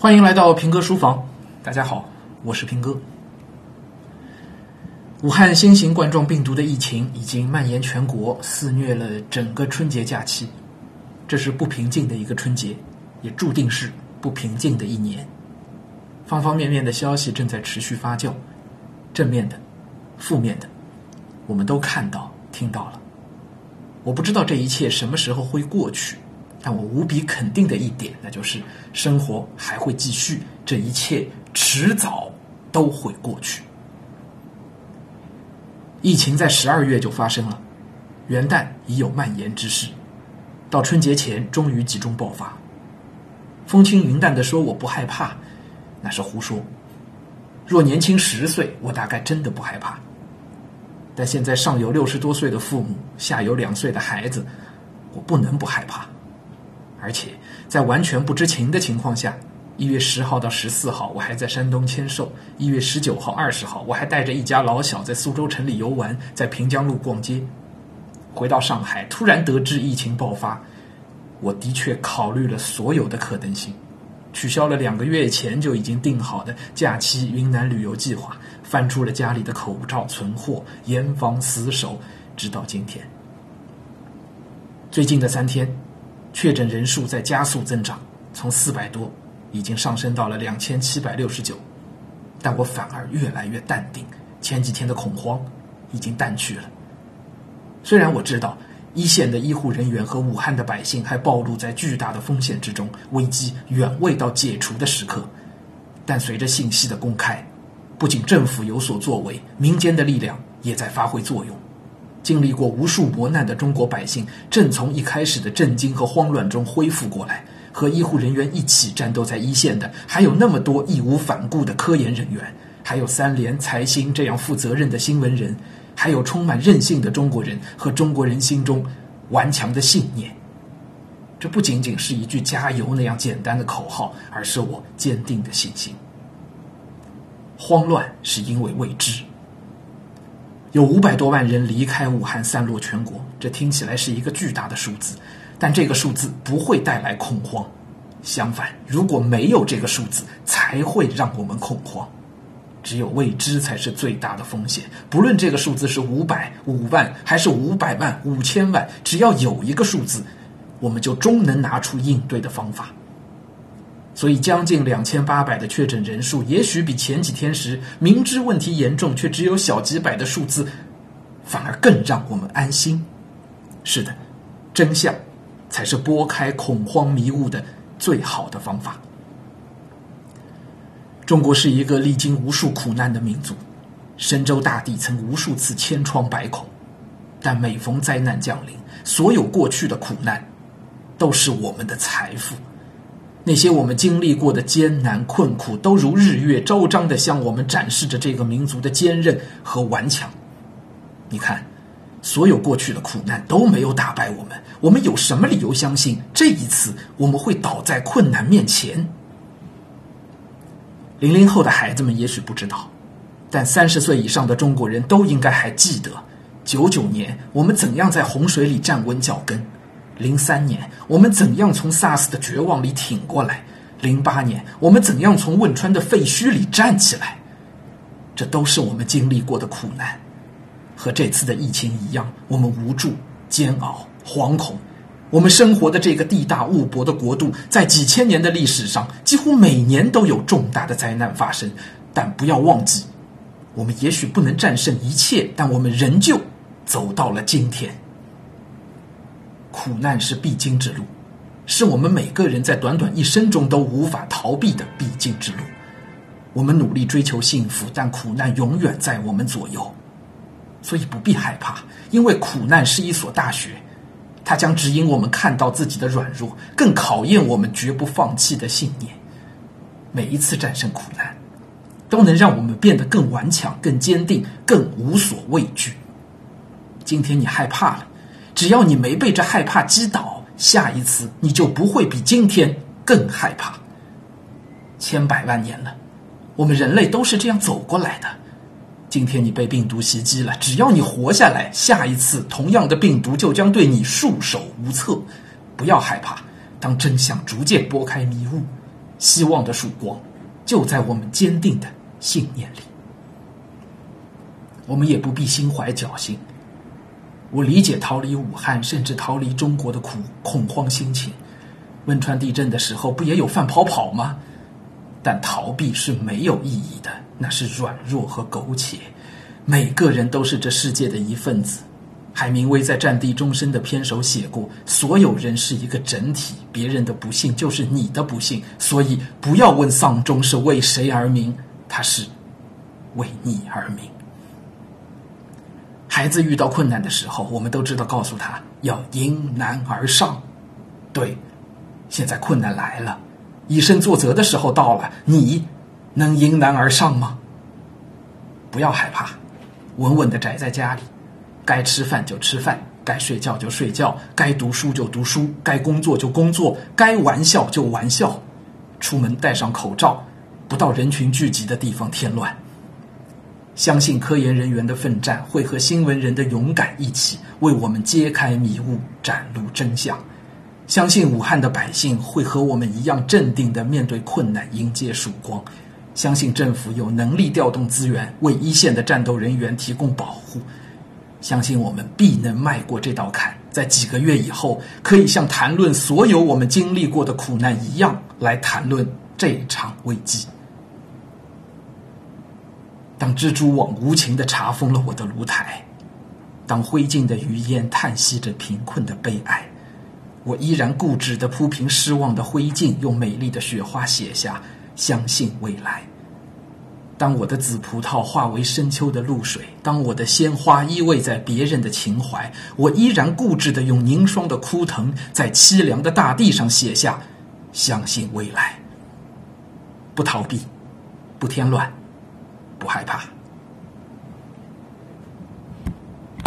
欢迎来到平哥书房，大家好，我是平哥。武汉新型冠状病毒的疫情已经蔓延全国，肆虐了整个春节假期。这是不平静的一个春节，也注定是不平静的一年。方方面面的消息正在持续发酵，正面的、负面的，我们都看到、听到了。我不知道这一切什么时候会过去。但我无比肯定的一点，那就是生活还会继续，这一切迟早都会过去。疫情在十二月就发生了，元旦已有蔓延之势，到春节前终于集中爆发。风轻云淡的说我不害怕，那是胡说。若年轻十岁，我大概真的不害怕。但现在上有六十多岁的父母，下有两岁的孩子，我不能不害怕。而且在完全不知情的情况下，一月十号到十四号，我还在山东签售；一月十九号、二十号，我还带着一家老小在苏州城里游玩，在平江路逛街。回到上海，突然得知疫情爆发，我的确考虑了所有的可能性，取消了两个月前就已经定好的假期云南旅游计划，翻出了家里的口罩存货，严防死守，直到今天。最近的三天。确诊人数在加速增长，从四百多已经上升到了两千七百六十九，但我反而越来越淡定，前几天的恐慌已经淡去了。虽然我知道一线的医护人员和武汉的百姓还暴露在巨大的风险之中，危机远未到解除的时刻，但随着信息的公开，不仅政府有所作为，民间的力量也在发挥作用。经历过无数磨难的中国百姓，正从一开始的震惊和慌乱中恢复过来。和医护人员一起战斗在一线的，还有那么多义无反顾的科研人员，还有三联、财新这样负责任的新闻人，还有充满韧性的中国人和中国人心中顽强的信念。这不仅仅是一句“加油”那样简单的口号，而是我坚定的信心。慌乱是因为未知。有五百多万人离开武汉，散落全国。这听起来是一个巨大的数字，但这个数字不会带来恐慌。相反，如果没有这个数字，才会让我们恐慌。只有未知才是最大的风险。不论这个数字是五百、五万，还是五百万、五千万，只要有一个数字，我们就终能拿出应对的方法。所以，将近两千八百的确诊人数，也许比前几天时明知问题严重却只有小几百的数字，反而更让我们安心。是的，真相才是拨开恐慌迷雾的最好的方法。中国是一个历经无数苦难的民族，神州大地曾无数次千疮百孔，但每逢灾难降临，所有过去的苦难都是我们的财富。那些我们经历过的艰难困苦，都如日月昭彰的向我们展示着这个民族的坚韧和顽强。你看，所有过去的苦难都没有打败我们，我们有什么理由相信这一次我们会倒在困难面前？零零后的孩子们也许不知道，但三十岁以上的中国人都应该还记得，九九年我们怎样在洪水里站稳脚跟。零三年，我们怎样从 SARS 的绝望里挺过来？零八年，我们怎样从汶川的废墟里站起来？这都是我们经历过的苦难，和这次的疫情一样，我们无助、煎熬、惶恐。我们生活的这个地大物博的国度，在几千年的历史上，几乎每年都有重大的灾难发生。但不要忘记，我们也许不能战胜一切，但我们仍旧走到了今天。苦难是必经之路，是我们每个人在短短一生中都无法逃避的必经之路。我们努力追求幸福，但苦难永远在我们左右，所以不必害怕，因为苦难是一所大学，它将指引我们看到自己的软弱，更考验我们绝不放弃的信念。每一次战胜苦难，都能让我们变得更顽强、更坚定、更无所畏惧。今天你害怕了。只要你没被这害怕击倒，下一次你就不会比今天更害怕。千百万年了，我们人类都是这样走过来的。今天你被病毒袭击了，只要你活下来，下一次同样的病毒就将对你束手无策。不要害怕，当真相逐渐拨开迷雾，希望的曙光就在我们坚定的信念里。我们也不必心怀侥幸。我理解逃离武汉，甚至逃离中国的苦恐慌心情。汶川地震的时候，不也有范跑跑吗？但逃避是没有意义的，那是软弱和苟且。每个人都是这世界的一份子。海明威在《战地钟声》的篇首写过：“所有人是一个整体，别人的不幸就是你的不幸。所以不要问丧钟是为谁而鸣，它是为你而鸣。”孩子遇到困难的时候，我们都知道告诉他要迎难而上。对，现在困难来了，以身作则的时候到了，你能迎难而上吗？不要害怕，稳稳的宅在家里，该吃饭就吃饭，该睡觉就睡觉，该读书就读书，该工作就工作，该玩笑就玩笑，出门戴上口罩，不到人群聚集的地方添乱。相信科研人员的奋战会和新闻人的勇敢一起为我们揭开迷雾、展露真相。相信武汉的百姓会和我们一样镇定地面对困难、迎接曙光。相信政府有能力调动资源为一线的战斗人员提供保护。相信我们必能迈过这道坎，在几个月以后，可以像谈论所有我们经历过的苦难一样来谈论这场危机。当蜘蛛网无情地查封了我的炉台，当灰烬的余烟叹息着贫困的悲哀，我依然固执地铺平失望的灰烬，用美丽的雪花写下“相信未来”。当我的紫葡萄化为深秋的露水，当我的鲜花依偎在别人的情怀，我依然固执地用凝霜的枯藤，在凄凉的大地上写下“相信未来”。不逃避，不添乱。不害怕。